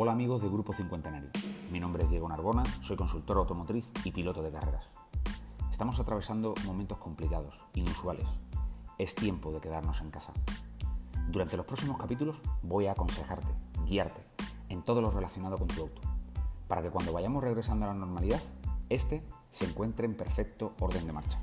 Hola amigos de Grupo Cincuentenario. Mi nombre es Diego Narbona, soy consultor automotriz y piloto de carreras. Estamos atravesando momentos complicados, inusuales. Es tiempo de quedarnos en casa. Durante los próximos capítulos voy a aconsejarte, guiarte en todo lo relacionado con tu auto, para que cuando vayamos regresando a la normalidad, este se encuentre en perfecto orden de marcha.